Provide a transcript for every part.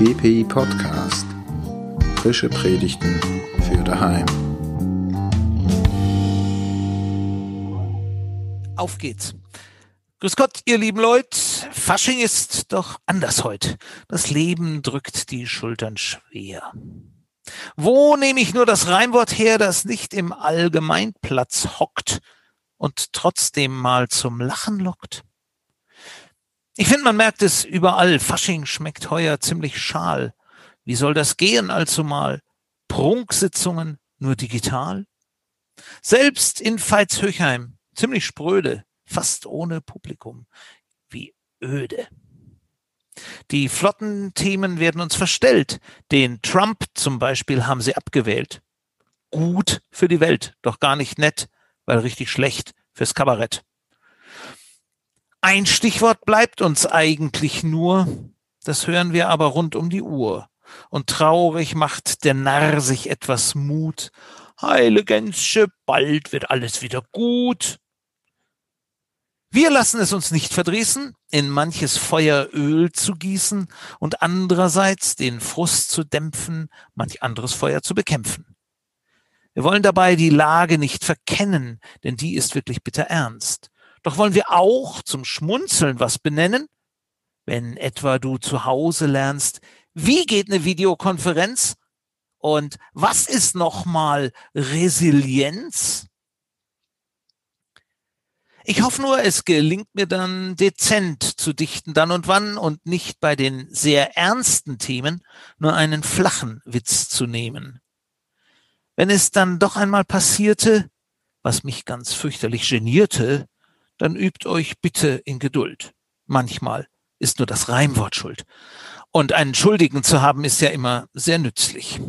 GPI Podcast. Frische Predigten für daheim. Auf geht's. Grüß Gott, ihr lieben Leute. Fasching ist doch anders heute. Das Leben drückt die Schultern schwer. Wo nehme ich nur das Reimwort her, das nicht im Allgemeinplatz hockt und trotzdem mal zum Lachen lockt? Ich finde, man merkt es überall. Fasching schmeckt heuer ziemlich schal. Wie soll das gehen allzumal? Prunksitzungen nur digital? Selbst in Veitshöchheim, ziemlich spröde, fast ohne Publikum. Wie öde. Die flotten Themen werden uns verstellt. Den Trump zum Beispiel haben sie abgewählt. Gut für die Welt, doch gar nicht nett, weil richtig schlecht fürs Kabarett. Ein Stichwort bleibt uns eigentlich nur, das hören wir aber rund um die Uhr. Und traurig macht der Narr sich etwas Mut. Heile Gänsche, bald wird alles wieder gut. Wir lassen es uns nicht verdrießen, in manches Feuer Öl zu gießen und andererseits den Frust zu dämpfen, manch anderes Feuer zu bekämpfen. Wir wollen dabei die Lage nicht verkennen, denn die ist wirklich bitter ernst. Doch wollen wir auch zum Schmunzeln was benennen? Wenn etwa du zu Hause lernst, wie geht eine Videokonferenz? Und was ist nochmal Resilienz? Ich hoffe nur, es gelingt mir dann dezent zu dichten dann und wann und nicht bei den sehr ernsten Themen nur einen flachen Witz zu nehmen. Wenn es dann doch einmal passierte, was mich ganz fürchterlich genierte, dann übt euch bitte in Geduld. Manchmal ist nur das Reimwort schuld. Und einen Schuldigen zu haben, ist ja immer sehr nützlich.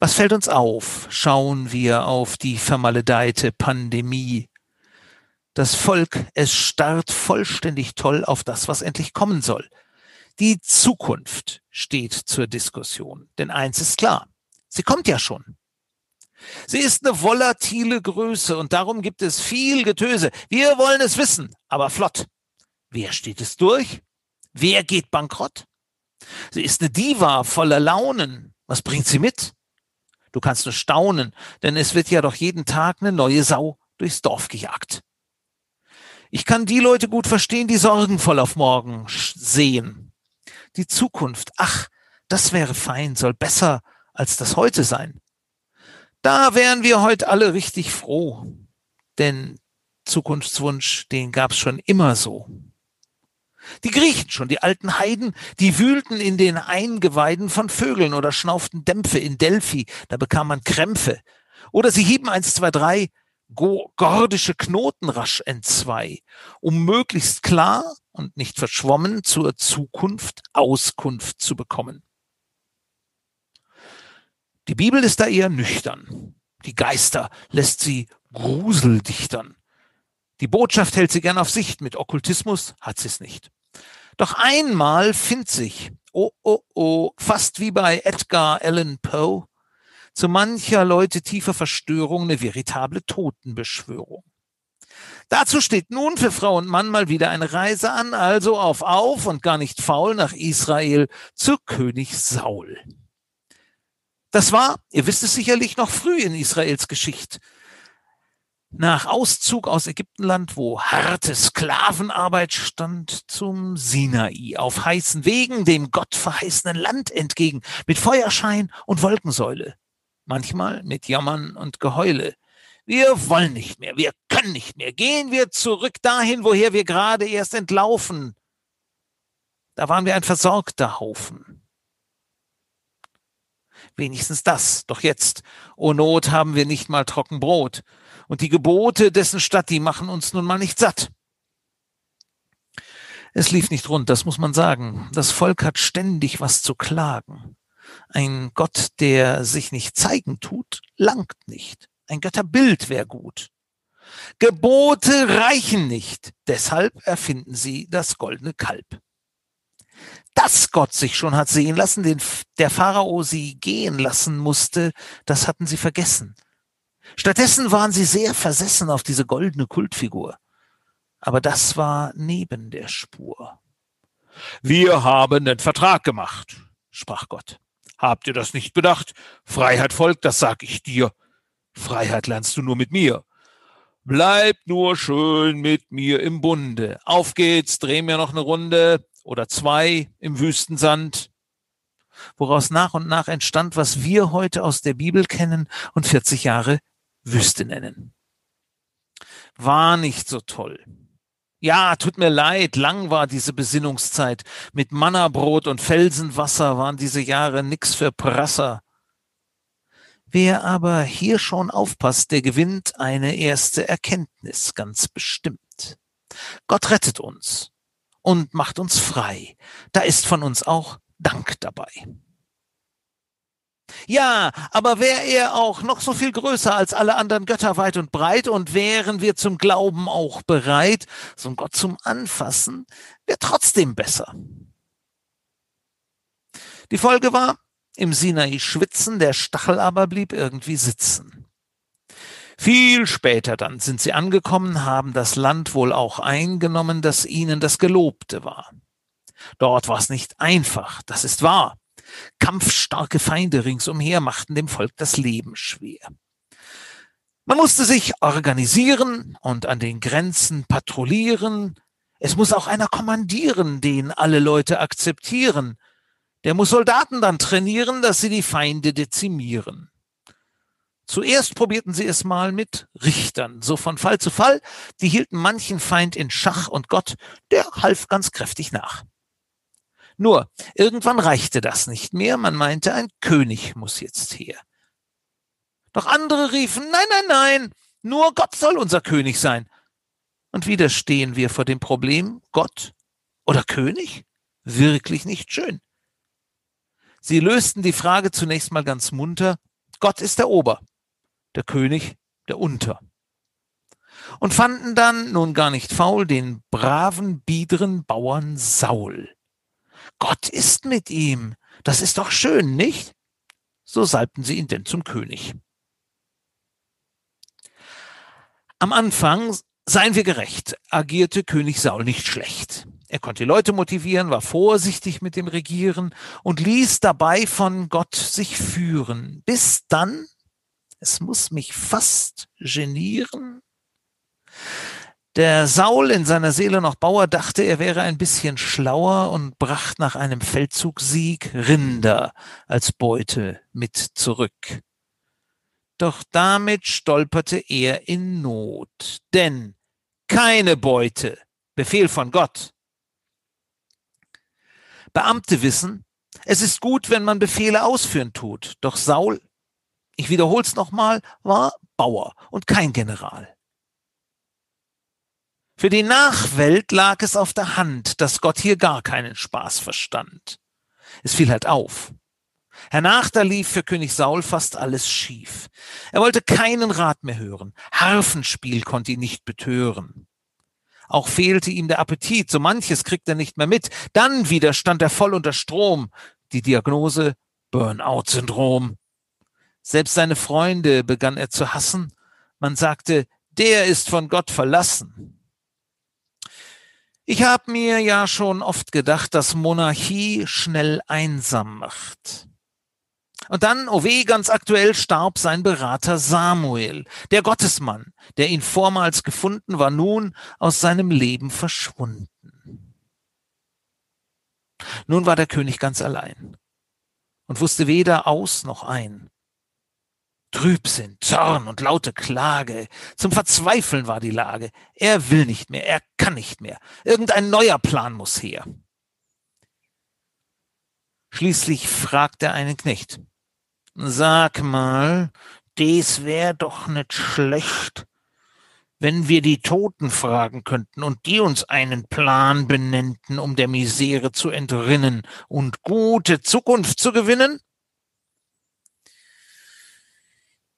Was fällt uns auf? Schauen wir auf die vermaledeite Pandemie. Das Volk, es starrt vollständig toll auf das, was endlich kommen soll. Die Zukunft steht zur Diskussion. Denn eins ist klar, sie kommt ja schon. Sie ist eine volatile Größe und darum gibt es viel Getöse. Wir wollen es wissen, aber flott. Wer steht es durch? Wer geht bankrott? Sie ist eine Diva voller Launen. Was bringt sie mit? Du kannst nur staunen, denn es wird ja doch jeden Tag eine neue Sau durchs Dorf gejagt. Ich kann die Leute gut verstehen, die sorgenvoll auf morgen sehen. Die Zukunft, ach, das wäre fein, soll besser als das heute sein. Da wären wir heute alle richtig froh, denn Zukunftswunsch, den gab's schon immer so. Die Griechen schon, die alten Heiden, die wühlten in den Eingeweiden von Vögeln oder schnauften Dämpfe in Delphi, da bekam man Krämpfe. Oder sie hieben eins, zwei, drei gordische Knoten rasch entzwei, um möglichst klar und nicht verschwommen zur Zukunft Auskunft zu bekommen. Die Bibel ist da eher nüchtern. Die Geister lässt sie gruseldichtern. Die Botschaft hält sie gern auf Sicht, mit Okkultismus hat sie es nicht. Doch einmal findet sich, oh, oh, oh, fast wie bei Edgar Allan Poe, zu mancher Leute tiefer Verstörung eine veritable Totenbeschwörung. Dazu steht nun für Frau und Mann mal wieder eine Reise an, also auf auf und gar nicht faul nach Israel zu König Saul. Das war, ihr wisst es sicherlich, noch früh in Israels Geschichte. Nach Auszug aus Ägyptenland, wo harte Sklavenarbeit stand, zum Sinai, auf heißen Wegen, dem Gott verheißenen Land entgegen, mit Feuerschein und Wolkensäule. Manchmal mit Jammern und Geheule. Wir wollen nicht mehr, wir können nicht mehr. Gehen wir zurück dahin, woher wir gerade erst entlaufen. Da waren wir ein versorgter Haufen. Wenigstens das. Doch jetzt, o oh Not, haben wir nicht mal trocken Brot. Und die Gebote dessen Stadt, die machen uns nun mal nicht satt. Es lief nicht rund, das muss man sagen. Das Volk hat ständig was zu klagen. Ein Gott, der sich nicht zeigen tut, langt nicht. Ein Götterbild wäre gut. Gebote reichen nicht, deshalb erfinden sie das goldene Kalb dass Gott sich schon hat sehen lassen, den der Pharao sie gehen lassen musste, das hatten sie vergessen. Stattdessen waren sie sehr versessen auf diese goldene Kultfigur. Aber das war neben der Spur. Wir haben den Vertrag gemacht, sprach Gott. Habt ihr das nicht bedacht? Freiheit folgt, das sag ich dir. Freiheit lernst du nur mit mir. Bleib nur schön mit mir im Bunde. Auf geht's, dreh mir noch eine Runde oder zwei im Wüstensand. Woraus nach und nach entstand, was wir heute aus der Bibel kennen und 40 Jahre Wüste nennen. War nicht so toll. Ja, tut mir leid, lang war diese Besinnungszeit. Mit Mannabrot und Felsenwasser waren diese Jahre nix für Prasser. Wer aber hier schon aufpasst, der gewinnt eine erste Erkenntnis, ganz bestimmt. Gott rettet uns und macht uns frei. Da ist von uns auch Dank dabei. Ja, aber wäre er auch noch so viel größer als alle anderen Götter weit und breit und wären wir zum Glauben auch bereit, so ein Gott zum Anfassen, wäre trotzdem besser. Die Folge war, im Sinai schwitzen, der Stachel aber blieb irgendwie sitzen. Viel später dann sind sie angekommen, haben das Land wohl auch eingenommen, das ihnen das Gelobte war. Dort war es nicht einfach, das ist wahr. Kampfstarke Feinde ringsumher machten dem Volk das Leben schwer. Man musste sich organisieren und an den Grenzen patrouillieren. Es muss auch einer kommandieren, den alle Leute akzeptieren. Der muss Soldaten dann trainieren, dass sie die Feinde dezimieren. Zuerst probierten sie es mal mit Richtern, so von Fall zu Fall. Die hielten manchen Feind in Schach und Gott, der half ganz kräftig nach. Nur, irgendwann reichte das nicht mehr. Man meinte, ein König muss jetzt her. Doch andere riefen, nein, nein, nein, nur Gott soll unser König sein. Und wieder stehen wir vor dem Problem, Gott oder König? Wirklich nicht schön. Sie lösten die Frage zunächst mal ganz munter. Gott ist der Ober, der König der Unter. Und fanden dann, nun gar nicht faul, den braven, biederen Bauern Saul. Gott ist mit ihm. Das ist doch schön, nicht? So salbten sie ihn denn zum König. Am Anfang, seien wir gerecht, agierte König Saul nicht schlecht. Er konnte die Leute motivieren, war vorsichtig mit dem Regieren und ließ dabei von Gott sich führen. Bis dann, es muss mich fast genieren, der Saul in seiner Seele noch Bauer dachte, er wäre ein bisschen schlauer und bracht nach einem Feldzugsieg Rinder als Beute mit zurück. Doch damit stolperte er in Not, denn keine Beute, Befehl von Gott. Beamte wissen, es ist gut, wenn man Befehle ausführen tut, doch Saul, ich wiederhol's nochmal, war Bauer und kein General. Für die Nachwelt lag es auf der Hand, dass Gott hier gar keinen Spaß verstand. Es fiel halt auf. Hernach da lief für König Saul fast alles schief. Er wollte keinen Rat mehr hören. Harfenspiel konnte ihn nicht betören. Auch fehlte ihm der Appetit, so manches kriegt er nicht mehr mit. Dann wieder stand er voll unter Strom. Die Diagnose Burnout-Syndrom. Selbst seine Freunde begann er zu hassen. Man sagte, der ist von Gott verlassen. Ich habe mir ja schon oft gedacht, dass Monarchie schnell einsam macht. Und dann, oh weh, ganz aktuell starb sein Berater Samuel, der Gottesmann, der ihn vormals gefunden, war nun aus seinem Leben verschwunden. Nun war der König ganz allein und wusste weder aus noch ein. Trübsinn, Zorn und laute Klage. Zum Verzweifeln war die Lage. Er will nicht mehr, er kann nicht mehr. Irgendein neuer Plan muss her. Schließlich fragt er einen Knecht. Sag mal, des wär doch nicht schlecht, wenn wir die Toten fragen könnten und die uns einen Plan benennten, um der Misere zu entrinnen und gute Zukunft zu gewinnen?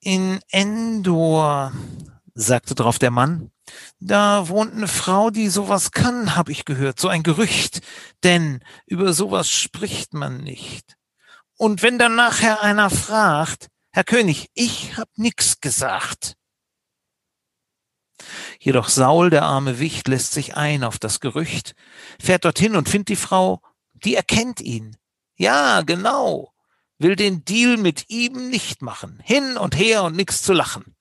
In Endor, sagte drauf der Mann. Da wohnt eine Frau, die sowas kann, hab ich gehört, so ein Gerücht. Denn über sowas spricht man nicht. Und wenn dann nachher einer fragt, Herr König, ich hab nix gesagt. Jedoch Saul, der arme Wicht, lässt sich ein auf das Gerücht, fährt dorthin und findet die Frau, die erkennt ihn. Ja, genau, will den Deal mit ihm nicht machen. Hin und her und nix zu lachen.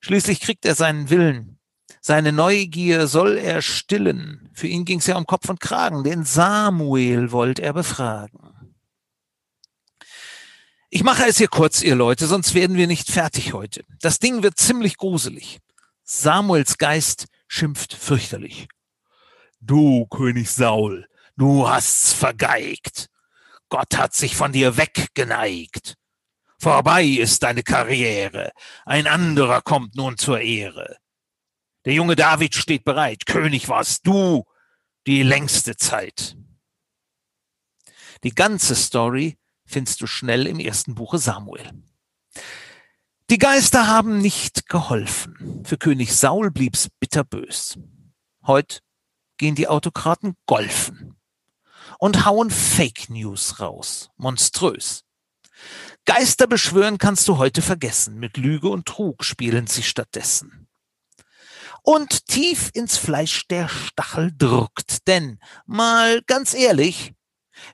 Schließlich kriegt er seinen Willen. Seine Neugier soll er stillen. Für ihn ging's ja um Kopf und Kragen. Den Samuel wollte er befragen. Ich mache es hier kurz, ihr Leute, sonst werden wir nicht fertig heute. Das Ding wird ziemlich gruselig. Samuels Geist schimpft fürchterlich. Du, König Saul, du hast's vergeigt. Gott hat sich von dir weggeneigt. Vorbei ist deine Karriere. Ein anderer kommt nun zur Ehre. Der junge David steht bereit. König warst du die längste Zeit. Die ganze Story findest du schnell im ersten Buche Samuel. Die Geister haben nicht geholfen. Für König Saul blieb's bitterbös. Heut gehen die Autokraten golfen und hauen Fake News raus. Monströs. Geister beschwören kannst du heute vergessen. Mit Lüge und Trug spielen sie stattdessen. Und tief ins Fleisch der Stachel drückt. Denn, mal ganz ehrlich,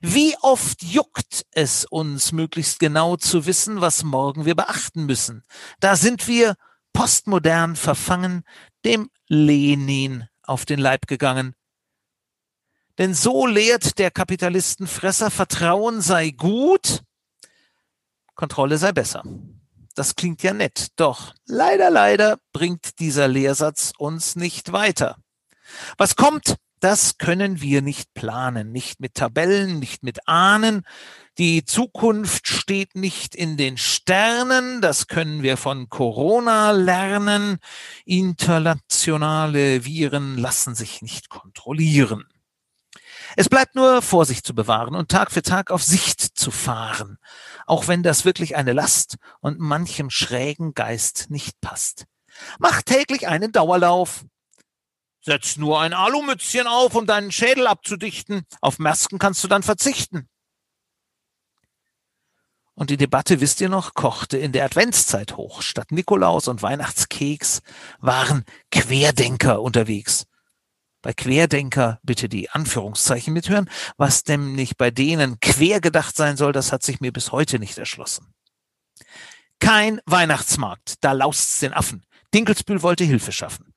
wie oft juckt es uns, möglichst genau zu wissen, was morgen wir beachten müssen? Da sind wir postmodern verfangen, dem Lenin auf den Leib gegangen. Denn so lehrt der Kapitalistenfresser, Vertrauen sei gut, Kontrolle sei besser. Das klingt ja nett, doch leider, leider bringt dieser Lehrsatz uns nicht weiter. Was kommt, das können wir nicht planen, nicht mit Tabellen, nicht mit Ahnen. Die Zukunft steht nicht in den Sternen, das können wir von Corona lernen. Internationale Viren lassen sich nicht kontrollieren. Es bleibt nur Vorsicht zu bewahren und Tag für Tag auf Sicht zu fahren, auch wenn das wirklich eine Last und manchem schrägen Geist nicht passt. Mach täglich einen Dauerlauf, Setz nur ein Alumützchen auf, um deinen Schädel abzudichten. Auf Masken kannst du dann verzichten. Und die Debatte, wisst ihr noch, kochte in der Adventszeit hoch. Statt Nikolaus und Weihnachtskeks waren Querdenker unterwegs. Bei Querdenker bitte die Anführungszeichen mithören. Was nicht bei denen quer gedacht sein soll, das hat sich mir bis heute nicht erschlossen. Kein Weihnachtsmarkt, da laust's den Affen. Dinkelsbühl wollte Hilfe schaffen.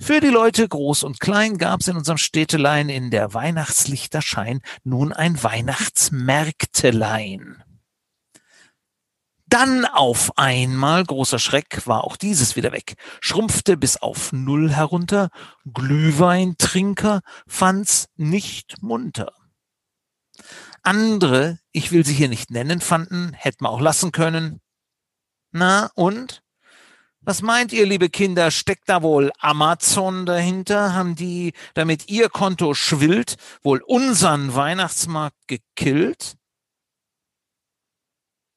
Für die Leute groß und klein gab es in unserem Städtelein in der Weihnachtslichterschein nun ein Weihnachtsmärktelein. Dann auf einmal, großer Schreck, war auch dieses wieder weg, schrumpfte bis auf Null herunter, Glühweintrinker fand's nicht munter. Andere, ich will sie hier nicht nennen, fanden, hätten wir auch lassen können. Na und? Was meint ihr, liebe Kinder, steckt da wohl Amazon dahinter? Haben die, damit ihr Konto schwillt, wohl unseren Weihnachtsmarkt gekillt?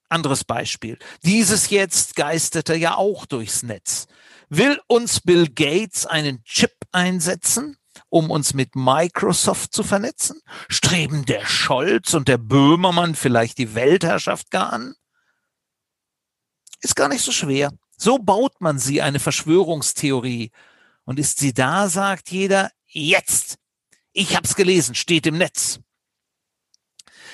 Anderes Beispiel. Dieses jetzt geisterte ja auch durchs Netz. Will uns Bill Gates einen Chip einsetzen, um uns mit Microsoft zu vernetzen? Streben der Scholz und der Böhmermann vielleicht die Weltherrschaft gar an? Ist gar nicht so schwer. So baut man sie, eine Verschwörungstheorie. Und ist sie da, sagt jeder, jetzt. Ich hab's gelesen, steht im Netz.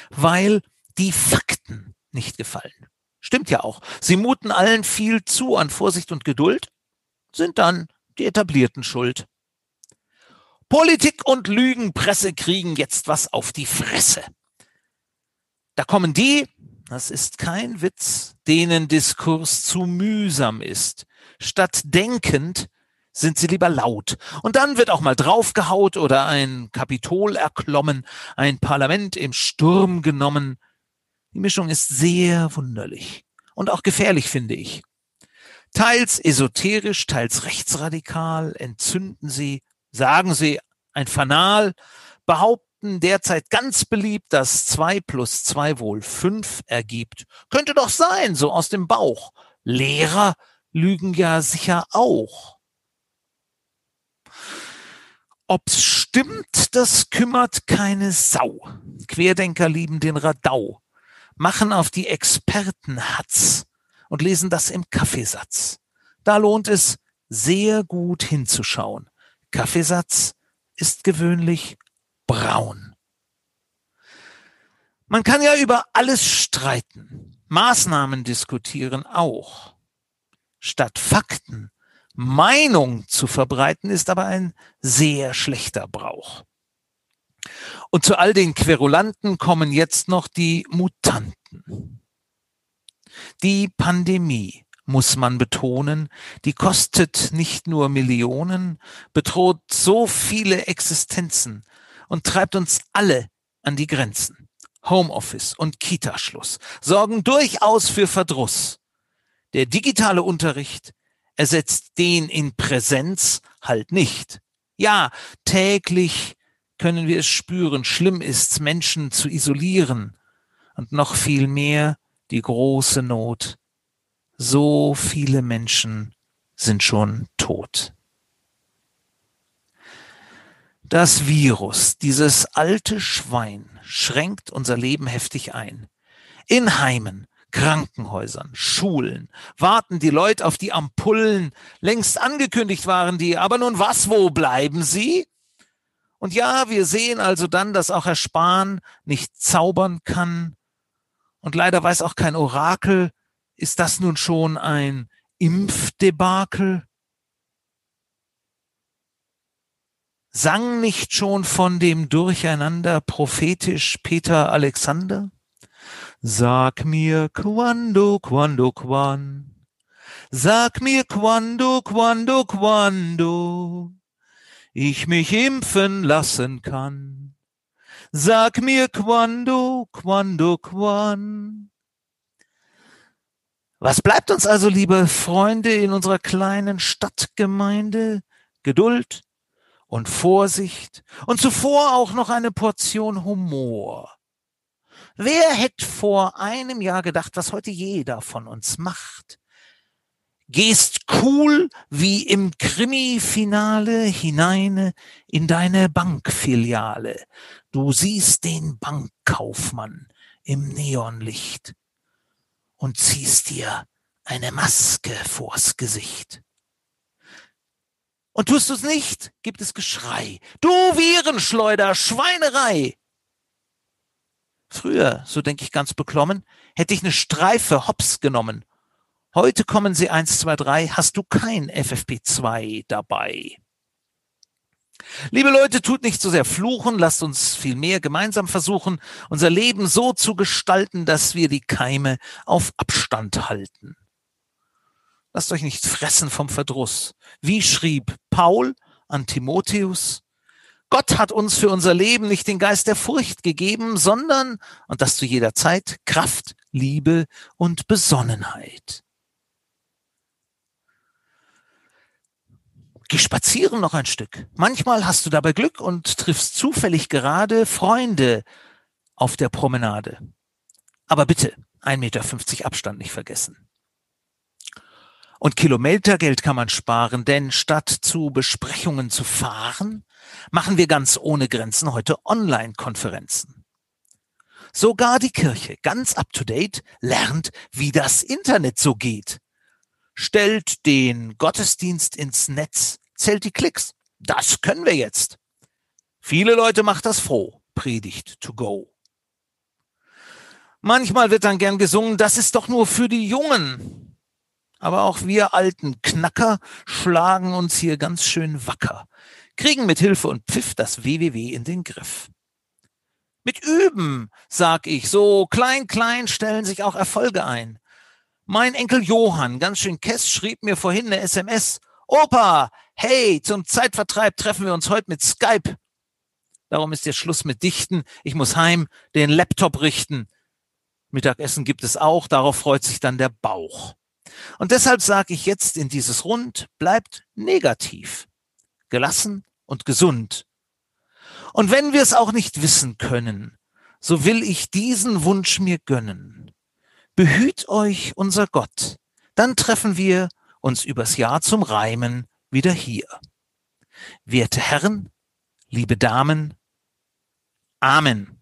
Weil die Fakten nicht gefallen. Stimmt ja auch. Sie muten allen viel zu an Vorsicht und Geduld, sind dann die Etablierten schuld. Politik und Lügenpresse kriegen jetzt was auf die Fresse. Da kommen die, das ist kein Witz, denen Diskurs zu mühsam ist. Statt denkend sind sie lieber laut. Und dann wird auch mal draufgehaut oder ein Kapitol erklommen, ein Parlament im Sturm genommen. Die Mischung ist sehr wunderlich und auch gefährlich, finde ich. Teils esoterisch, teils rechtsradikal entzünden sie, sagen sie ein Fanal, behaupten, derzeit ganz beliebt, dass zwei plus zwei wohl fünf ergibt. Könnte doch sein, so aus dem Bauch. Lehrer lügen ja sicher auch. Ob's stimmt, das kümmert keine Sau. Querdenker lieben den Radau, machen auf die Experten Hatz und lesen das im Kaffeesatz. Da lohnt es, sehr gut hinzuschauen. Kaffeesatz ist gewöhnlich braun. Man kann ja über alles streiten, Maßnahmen diskutieren auch. Statt Fakten Meinung zu verbreiten, ist aber ein sehr schlechter Brauch. Und zu all den Querulanten kommen jetzt noch die Mutanten. Die Pandemie, muss man betonen, die kostet nicht nur Millionen, bedroht so viele Existenzen und treibt uns alle an die Grenzen. Homeoffice und Kitaschluss sorgen durchaus für Verdruss. Der digitale Unterricht ersetzt den in Präsenz halt nicht. Ja, täglich können wir es spüren, schlimm ist's, Menschen zu isolieren und noch viel mehr die große Not. So viele Menschen sind schon tot. Das Virus, dieses alte Schwein, schränkt unser Leben heftig ein. In Heimen, Krankenhäusern, Schulen warten die Leute auf die Ampullen. Längst angekündigt waren die, aber nun was, wo bleiben sie? Und ja, wir sehen also dann, dass auch Herr Spahn nicht zaubern kann. Und leider weiß auch kein Orakel, ist das nun schon ein Impfdebakel? Sang nicht schon von dem Durcheinander prophetisch Peter Alexander? Sag mir quando, quando, quan. Sag mir quando, quando, quando ich mich impfen lassen kann. Sag mir quando, quando, quan. Was bleibt uns also, liebe Freunde, in unserer kleinen Stadtgemeinde? Geduld, und Vorsicht und zuvor auch noch eine Portion Humor. Wer hätte vor einem Jahr gedacht, was heute jeder von uns macht? Gehst cool wie im Krimi-Finale hinein in deine Bankfiliale. Du siehst den Bankkaufmann im Neonlicht und ziehst dir eine Maske vors Gesicht. Und tust du's nicht, gibt es Geschrei. Du Virenschleuder, Schweinerei! Früher, so denke ich ganz beklommen, hätte ich eine Streife hops genommen. Heute kommen sie eins, zwei, drei, hast du kein FFP2 dabei. Liebe Leute, tut nicht so sehr fluchen, lasst uns viel mehr gemeinsam versuchen, unser Leben so zu gestalten, dass wir die Keime auf Abstand halten. Lasst euch nicht fressen vom Verdruss. Wie schrieb Paul an Timotheus, Gott hat uns für unser Leben nicht den Geist der Furcht gegeben, sondern, und das zu jeder Zeit, Kraft, Liebe und Besonnenheit. Geh spazieren noch ein Stück. Manchmal hast du dabei Glück und triffst zufällig gerade Freunde auf der Promenade. Aber bitte, 1,50 Meter Abstand nicht vergessen. Und Kilometergeld kann man sparen, denn statt zu Besprechungen zu fahren, machen wir ganz ohne Grenzen heute Online-Konferenzen. Sogar die Kirche, ganz up-to-date, lernt, wie das Internet so geht. Stellt den Gottesdienst ins Netz, zählt die Klicks. Das können wir jetzt. Viele Leute macht das froh. Predigt to go. Manchmal wird dann gern gesungen, das ist doch nur für die Jungen. Aber auch wir alten Knacker schlagen uns hier ganz schön wacker, kriegen mit Hilfe und Pfiff das WWW in den Griff. Mit Üben, sag ich, so klein, klein stellen sich auch Erfolge ein. Mein Enkel Johann, ganz schön kess, schrieb mir vorhin eine SMS. Opa, hey, zum Zeitvertreib treffen wir uns heute mit Skype. Darum ist jetzt Schluss mit Dichten. Ich muss heim, den Laptop richten. Mittagessen gibt es auch, darauf freut sich dann der Bauch. Und deshalb sage ich jetzt in dieses Rund, bleibt negativ, gelassen und gesund. Und wenn wir es auch nicht wissen können, so will ich diesen Wunsch mir gönnen. Behüt euch unser Gott, dann treffen wir uns übers Jahr zum Reimen wieder hier. Werte Herren, liebe Damen, Amen.